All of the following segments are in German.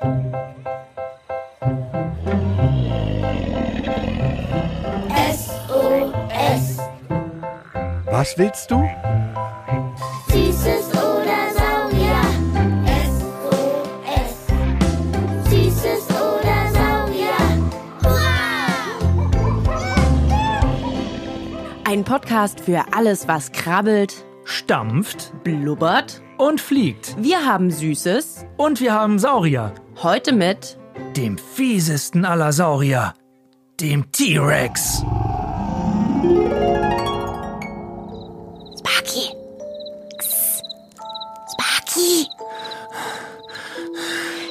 SOS. Was willst du? Süßes oder Saurier. SOS. Süßes oder Saurier. Hurra! Ein Podcast für alles, was krabbelt, stampft blubbert. und fliegt. Wir haben Süßes. Und wir haben Saurier. Heute mit Dem fiesesten aller Saurier. Dem T-Rex. Sparky. Sparky.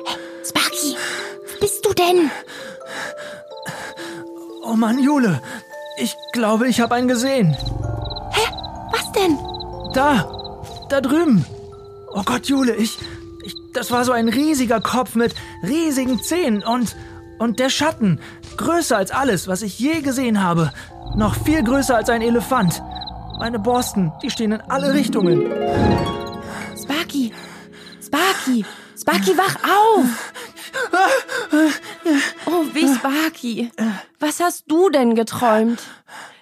Hey, Sparky, wo bist du denn? Oh Mann, Jule. Ich glaube, ich habe einen gesehen. Was denn? Da. Da drüben. Oh Gott, Jule, ich. Das war so ein riesiger Kopf mit riesigen Zähnen und. Und der Schatten. Größer als alles, was ich je gesehen habe. Noch viel größer als ein Elefant. Meine Borsten, die stehen in alle Richtungen. Sparky. Sparky. Sparky, wach auf. Oh, wie Sparky. Was hast du denn geträumt?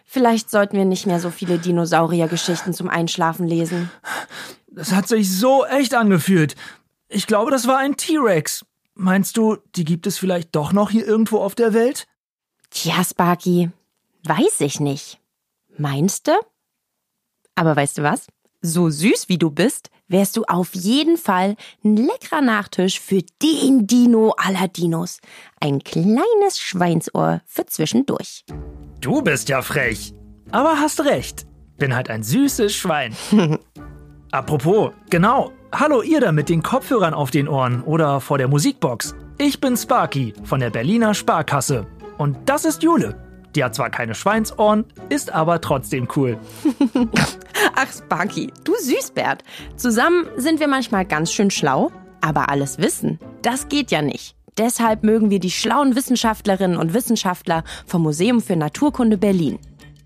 Vielleicht sollten wir nicht mehr so viele Dinosaurier-Geschichten zum Einschlafen lesen. Das hat sich so echt angefühlt. Ich glaube, das war ein T-Rex. Meinst du, die gibt es vielleicht doch noch hier irgendwo auf der Welt? Tja, Sparky, weiß ich nicht. Meinst du? Aber weißt du was? So süß wie du bist, wärst du auf jeden Fall ein leckerer Nachtisch für den Dino aller Dinos. Ein kleines Schweinsohr für zwischendurch. Du bist ja frech. Aber hast recht. Bin halt ein süßes Schwein. Apropos, genau. Hallo ihr da mit den Kopfhörern auf den Ohren oder vor der Musikbox. Ich bin Sparky von der Berliner Sparkasse. Und das ist Jule. Die hat zwar keine Schweinsohren, ist aber trotzdem cool. Ach, Sparky, du Süßbert. Zusammen sind wir manchmal ganz schön schlau, aber alles wissen, das geht ja nicht. Deshalb mögen wir die schlauen Wissenschaftlerinnen und Wissenschaftler vom Museum für Naturkunde Berlin.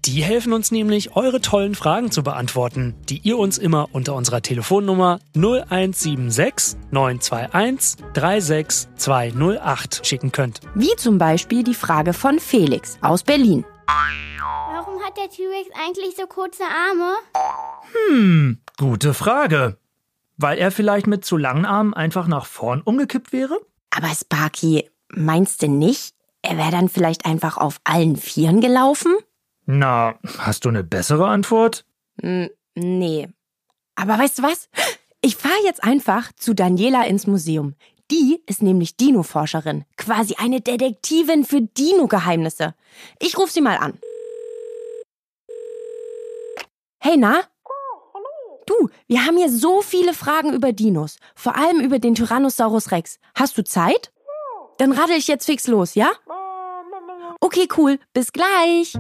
Die helfen uns nämlich, eure tollen Fragen zu beantworten, die ihr uns immer unter unserer Telefonnummer 0176 921 36208 schicken könnt. Wie zum Beispiel die Frage von Felix aus Berlin. Warum hat der T-Rex eigentlich so kurze Arme? Gute Frage. Weil er vielleicht mit zu langen Armen einfach nach vorn umgekippt wäre? Aber Sparky, meinst du nicht, er wäre dann vielleicht einfach auf allen Vieren gelaufen? Na, hast du eine bessere Antwort? Hm, nee. Aber weißt du was? Ich fahre jetzt einfach zu Daniela ins Museum. Die ist nämlich Dino-Forscherin, quasi eine Detektivin für Dino-Geheimnisse. Ich rufe sie mal an. Hey, na? Du, wir haben hier so viele Fragen über Dinos, vor allem über den Tyrannosaurus Rex. Hast du Zeit? Dann raddel ich jetzt fix los, ja? Okay, cool. Bis gleich.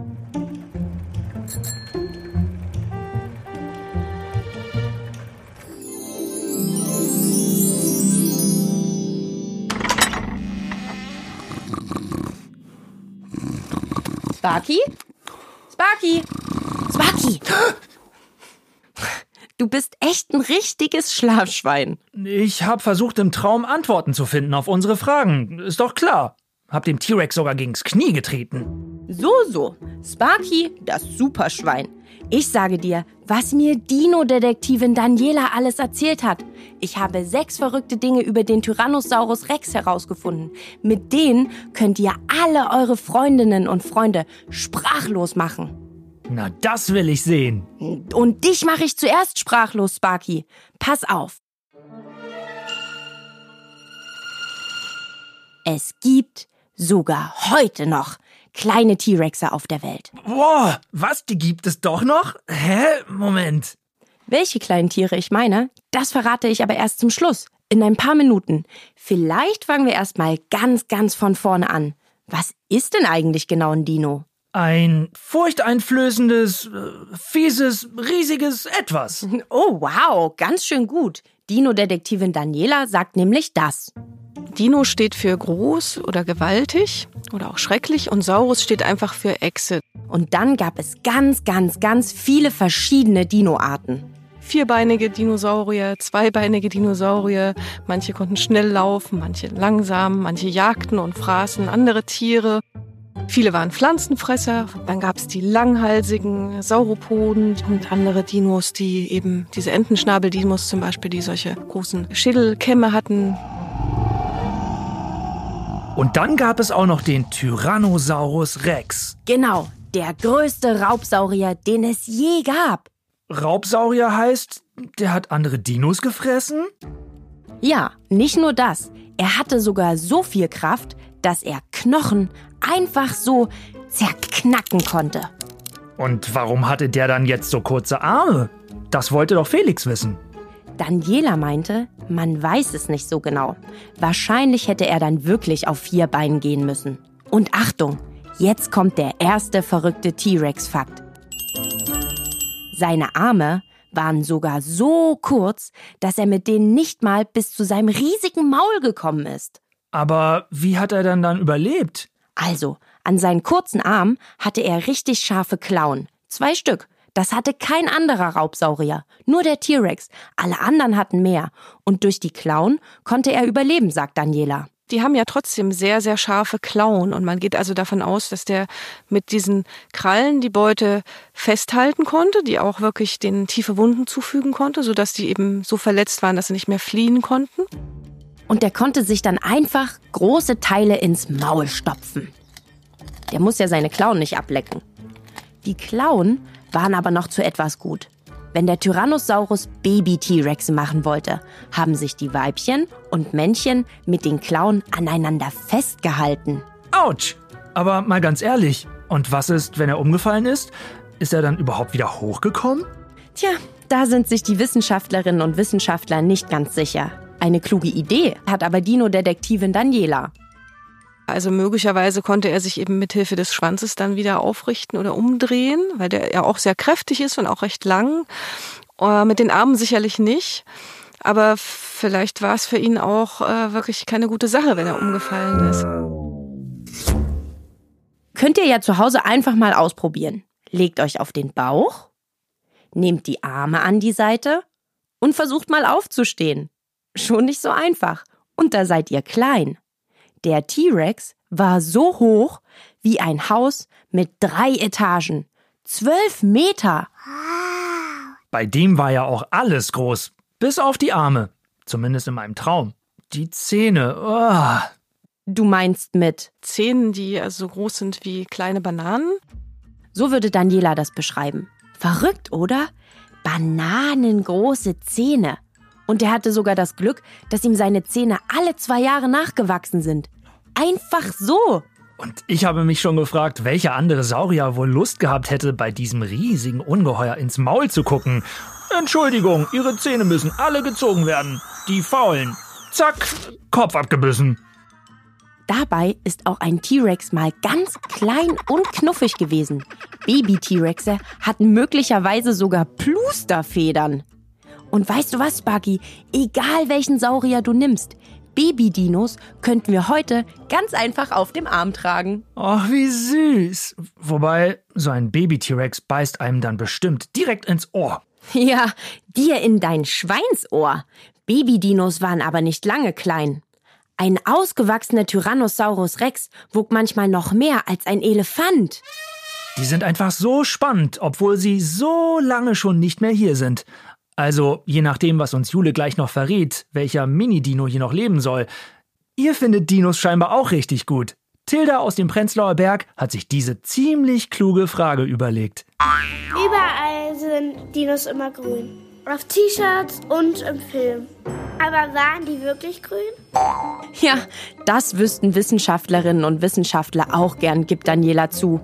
Sparky? Sparky? Sparky! Du bist echt ein richtiges Schlafschwein. Ich habe versucht, im Traum Antworten zu finden auf unsere Fragen. Ist doch klar. Hab dem T-Rex sogar gegens Knie getreten. So, so. Sparky, das Superschwein. Ich sage dir, was mir Dino-Detektivin Daniela alles erzählt hat. Ich habe sechs verrückte Dinge über den Tyrannosaurus Rex herausgefunden. Mit denen könnt ihr alle eure Freundinnen und Freunde sprachlos machen. Na, das will ich sehen. Und dich mache ich zuerst sprachlos, Sparky. Pass auf. Es gibt sogar heute noch kleine T-Rexe auf der Welt. Boah, was, die gibt es doch noch? Hä? Moment. Welche kleinen Tiere ich meine, das verrate ich aber erst zum Schluss, in ein paar Minuten. Vielleicht fangen wir erstmal ganz, ganz von vorne an. Was ist denn eigentlich genau ein Dino? Ein furchteinflößendes, äh, fieses, riesiges Etwas. Oh, wow, ganz schön gut. Dino-Detektivin Daniela sagt nämlich das. Dino steht für groß oder gewaltig oder auch schrecklich und Saurus steht einfach für Echse. Und dann gab es ganz, ganz, ganz viele verschiedene Dino-Arten. vierbeinige Dinosaurier, zweibeinige Dinosaurier. Manche konnten schnell laufen, manche langsam, manche jagten und fraßen andere Tiere. Viele waren Pflanzenfresser. Dann gab es die langhalsigen Sauropoden und andere Dinos, die eben diese Entenschnabeldinos zum Beispiel, die solche großen Schädelkämme hatten. Und dann gab es auch noch den Tyrannosaurus Rex. Genau, der größte Raubsaurier, den es je gab. Raubsaurier heißt, der hat andere Dinos gefressen? Ja, nicht nur das. Er hatte sogar so viel Kraft, dass er Knochen einfach so zerknacken konnte. Und warum hatte der dann jetzt so kurze Arme? Das wollte doch Felix wissen. Daniela meinte, man weiß es nicht so genau. Wahrscheinlich hätte er dann wirklich auf vier Beinen gehen müssen. Und Achtung, jetzt kommt der erste verrückte T-Rex-Fakt. Seine Arme waren sogar so kurz, dass er mit denen nicht mal bis zu seinem riesigen Maul gekommen ist. Aber wie hat er dann dann überlebt? Also, an seinen kurzen Armen hatte er richtig scharfe Klauen. Zwei Stück. Das hatte kein anderer Raubsaurier, nur der T-Rex. Alle anderen hatten mehr. Und durch die Klauen konnte er überleben, sagt Daniela. Die haben ja trotzdem sehr, sehr scharfe Klauen und man geht also davon aus, dass der mit diesen Krallen die Beute festhalten konnte, die auch wirklich den tiefe Wunden zufügen konnte, sodass die eben so verletzt waren, dass sie nicht mehr fliehen konnten. Und der konnte sich dann einfach große Teile ins Maul stopfen. Der muss ja seine Klauen nicht ablecken. Die Klauen waren aber noch zu etwas gut. Wenn der Tyrannosaurus Baby-T-Rexe machen wollte, haben sich die Weibchen und Männchen mit den Klauen aneinander festgehalten. Autsch! Aber mal ganz ehrlich, und was ist, wenn er umgefallen ist? Ist er dann überhaupt wieder hochgekommen? Tja, da sind sich die Wissenschaftlerinnen und Wissenschaftler nicht ganz sicher. Eine kluge Idee hat aber Dino-Detektivin Daniela. Also möglicherweise konnte er sich eben mithilfe des Schwanzes dann wieder aufrichten oder umdrehen, weil der ja auch sehr kräftig ist und auch recht lang. Äh, mit den Armen sicherlich nicht. Aber vielleicht war es für ihn auch äh, wirklich keine gute Sache, wenn er umgefallen ist. Könnt ihr ja zu Hause einfach mal ausprobieren. Legt euch auf den Bauch, nehmt die Arme an die Seite und versucht mal aufzustehen. Schon nicht so einfach. Und da seid ihr klein. Der T-Rex war so hoch wie ein Haus mit drei Etagen. Zwölf Meter. Bei dem war ja auch alles groß. Bis auf die Arme. Zumindest in meinem Traum. Die Zähne. Oh. Du meinst mit Zähnen, die also so groß sind wie kleine Bananen? So würde Daniela das beschreiben. Verrückt, oder? Bananengroße Zähne. Und er hatte sogar das Glück, dass ihm seine Zähne alle zwei Jahre nachgewachsen sind. Einfach so. Und ich habe mich schon gefragt, welcher andere Saurier wohl Lust gehabt hätte, bei diesem riesigen Ungeheuer ins Maul zu gucken. Entschuldigung, Ihre Zähne müssen alle gezogen werden. Die faulen. Zack, Kopf abgebissen. Dabei ist auch ein T-Rex mal ganz klein und knuffig gewesen. Baby-T-Rexe hatten möglicherweise sogar Plusterfedern. Und weißt du was, Sparky? Egal welchen Saurier du nimmst, Baby-Dinos könnten wir heute ganz einfach auf dem Arm tragen. Ach, wie süß. Wobei, so ein Baby-T-Rex beißt einem dann bestimmt direkt ins Ohr. Ja, dir in dein Schweinsohr. Baby-Dinos waren aber nicht lange klein. Ein ausgewachsener Tyrannosaurus Rex wog manchmal noch mehr als ein Elefant. Die sind einfach so spannend, obwohl sie so lange schon nicht mehr hier sind. Also, je nachdem, was uns Jule gleich noch verrät, welcher Mini-Dino hier noch leben soll. Ihr findet Dinos scheinbar auch richtig gut. Tilda aus dem Prenzlauer Berg hat sich diese ziemlich kluge Frage überlegt. Überall sind Dinos immer grün. Auf T-Shirts und im Film. Aber waren die wirklich grün? Ja, das wüssten Wissenschaftlerinnen und Wissenschaftler auch gern, gibt Daniela zu.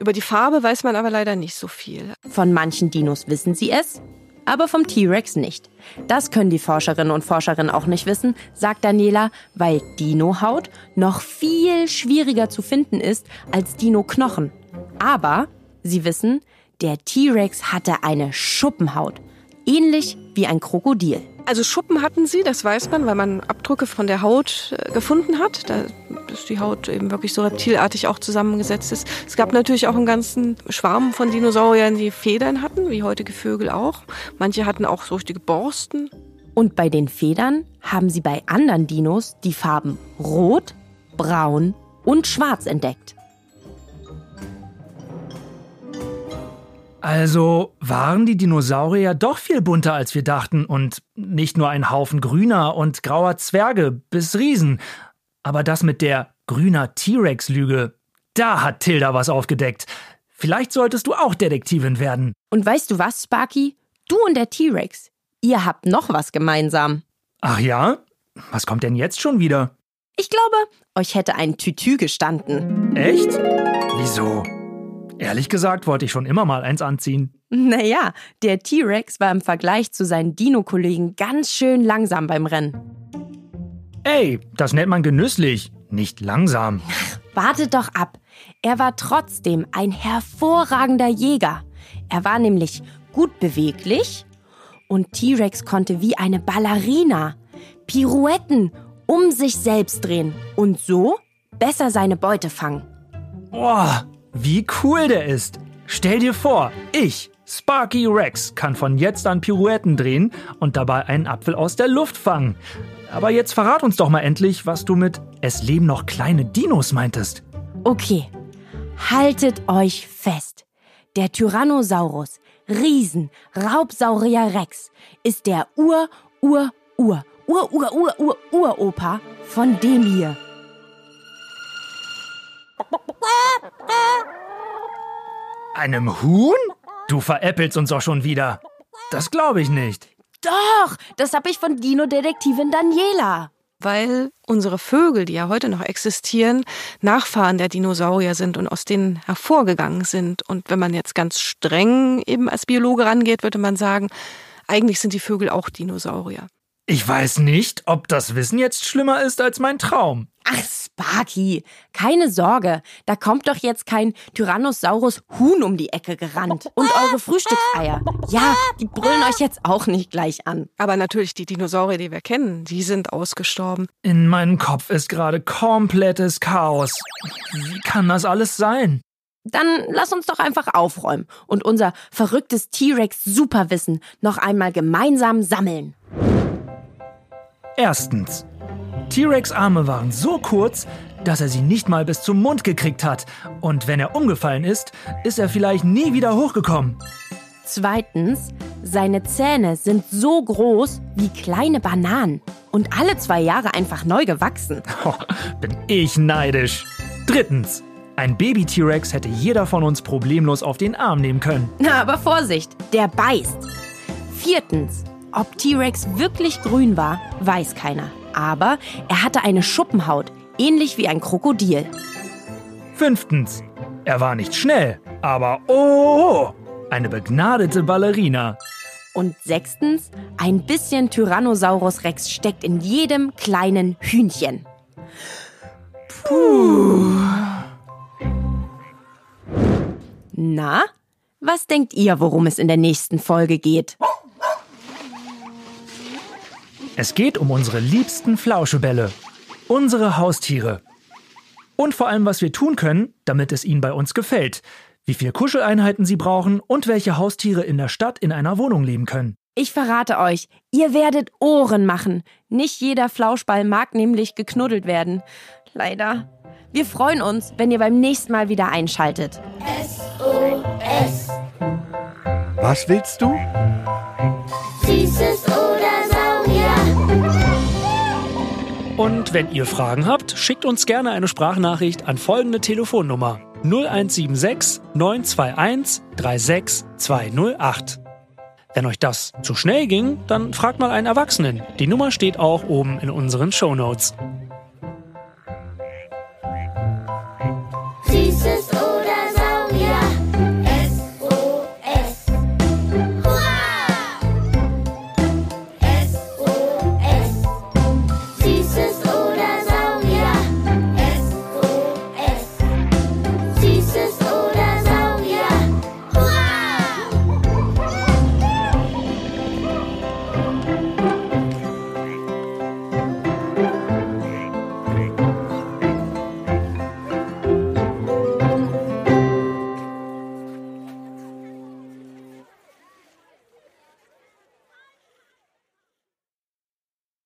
Über die Farbe weiß man aber leider nicht so viel. Von manchen Dinos wissen sie es, aber vom T-Rex nicht. Das können die Forscherinnen und Forscherinnen auch nicht wissen, sagt Daniela, weil Dino-Haut noch viel schwieriger zu finden ist als Dino-Knochen. Aber sie wissen, der T-Rex hatte eine Schuppenhaut, ähnlich wie ein Krokodil. Also Schuppen hatten sie, das weiß man, weil man Abdrücke von der Haut äh, gefunden hat, da, dass die Haut eben wirklich so reptilartig auch zusammengesetzt ist. Es gab natürlich auch einen ganzen Schwarm von Dinosauriern, die Federn hatten, wie heutige Vögel auch. Manche hatten auch so richtige Borsten. Und bei den Federn haben sie bei anderen Dinos die Farben Rot, Braun und Schwarz entdeckt. Also waren die Dinosaurier doch viel bunter, als wir dachten, und nicht nur ein Haufen grüner und grauer Zwerge bis Riesen. Aber das mit der grüner T-Rex-Lüge, da hat Tilda was aufgedeckt. Vielleicht solltest du auch Detektivin werden. Und weißt du was, Sparky? Du und der T-Rex, ihr habt noch was gemeinsam. Ach ja? Was kommt denn jetzt schon wieder? Ich glaube, euch hätte ein Tütü gestanden. Echt? Wieso? Ehrlich gesagt wollte ich schon immer mal eins anziehen. Naja, der T-Rex war im Vergleich zu seinen Dino-Kollegen ganz schön langsam beim Rennen. Ey, das nennt man genüsslich, nicht langsam. Wartet doch ab. Er war trotzdem ein hervorragender Jäger. Er war nämlich gut beweglich und T-Rex konnte wie eine Ballerina Pirouetten um sich selbst drehen und so besser seine Beute fangen. Boah, wie cool der ist. Stell dir vor, ich, Sparky Rex, kann von jetzt an Pirouetten drehen und dabei einen Apfel aus der Luft fangen. Aber jetzt verrat uns doch mal endlich, was du mit Es leben noch kleine Dinos meintest. Okay, haltet euch fest. Der Tyrannosaurus, Riesen, Raubsaurier Rex ist der Ur, Ur, Ur, Ur, Ur, Ur, Ur, Uropa von dem hier. Einem Huhn? Du veräppelst uns doch schon wieder. Das glaube ich nicht. Doch, das habe ich von Dino-Detektivin Daniela. Weil unsere Vögel, die ja heute noch existieren, Nachfahren der Dinosaurier sind und aus denen hervorgegangen sind. Und wenn man jetzt ganz streng eben als Biologe rangeht, würde man sagen, eigentlich sind die Vögel auch Dinosaurier. Ich weiß nicht, ob das Wissen jetzt schlimmer ist als mein Traum. Ach, Sparky, keine Sorge, da kommt doch jetzt kein Tyrannosaurus Huhn um die Ecke gerannt. Und eure Frühstückseier. Ja, die brüllen euch jetzt auch nicht gleich an. Aber natürlich die Dinosaurier, die wir kennen, die sind ausgestorben. In meinem Kopf ist gerade komplettes Chaos. Wie kann das alles sein? Dann lass uns doch einfach aufräumen und unser verrücktes T-Rex-Superwissen noch einmal gemeinsam sammeln. Erstens. T-Rex Arme waren so kurz, dass er sie nicht mal bis zum Mund gekriegt hat. Und wenn er umgefallen ist, ist er vielleicht nie wieder hochgekommen. Zweitens, seine Zähne sind so groß wie kleine Bananen und alle zwei Jahre einfach neu gewachsen. Oh, bin ich neidisch. Drittens. Ein Baby-T-Rex hätte jeder von uns problemlos auf den Arm nehmen können. Na, aber Vorsicht, der beißt. Viertens, ob T-Rex wirklich grün war, weiß keiner. Aber er hatte eine Schuppenhaut, ähnlich wie ein Krokodil. Fünftens. Er war nicht schnell, aber oh, eine begnadete Ballerina. Und sechstens, ein bisschen Tyrannosaurus Rex steckt in jedem kleinen Hühnchen. Puh. Na, was denkt ihr, worum es in der nächsten Folge geht? Es geht um unsere liebsten Flauschebälle, unsere Haustiere. Und vor allem, was wir tun können, damit es ihnen bei uns gefällt, wie viel Kuscheleinheiten sie brauchen und welche Haustiere in der Stadt in einer Wohnung leben können. Ich verrate euch, ihr werdet Ohren machen. Nicht jeder Flauschball mag nämlich geknuddelt werden. Leider. Wir freuen uns, wenn ihr beim nächsten Mal wieder einschaltet. SOS. Was willst du? Süßes oder Und wenn ihr Fragen habt, schickt uns gerne eine Sprachnachricht an folgende Telefonnummer 0176 921 36208. Wenn euch das zu schnell ging, dann fragt mal einen Erwachsenen. Die Nummer steht auch oben in unseren Shownotes.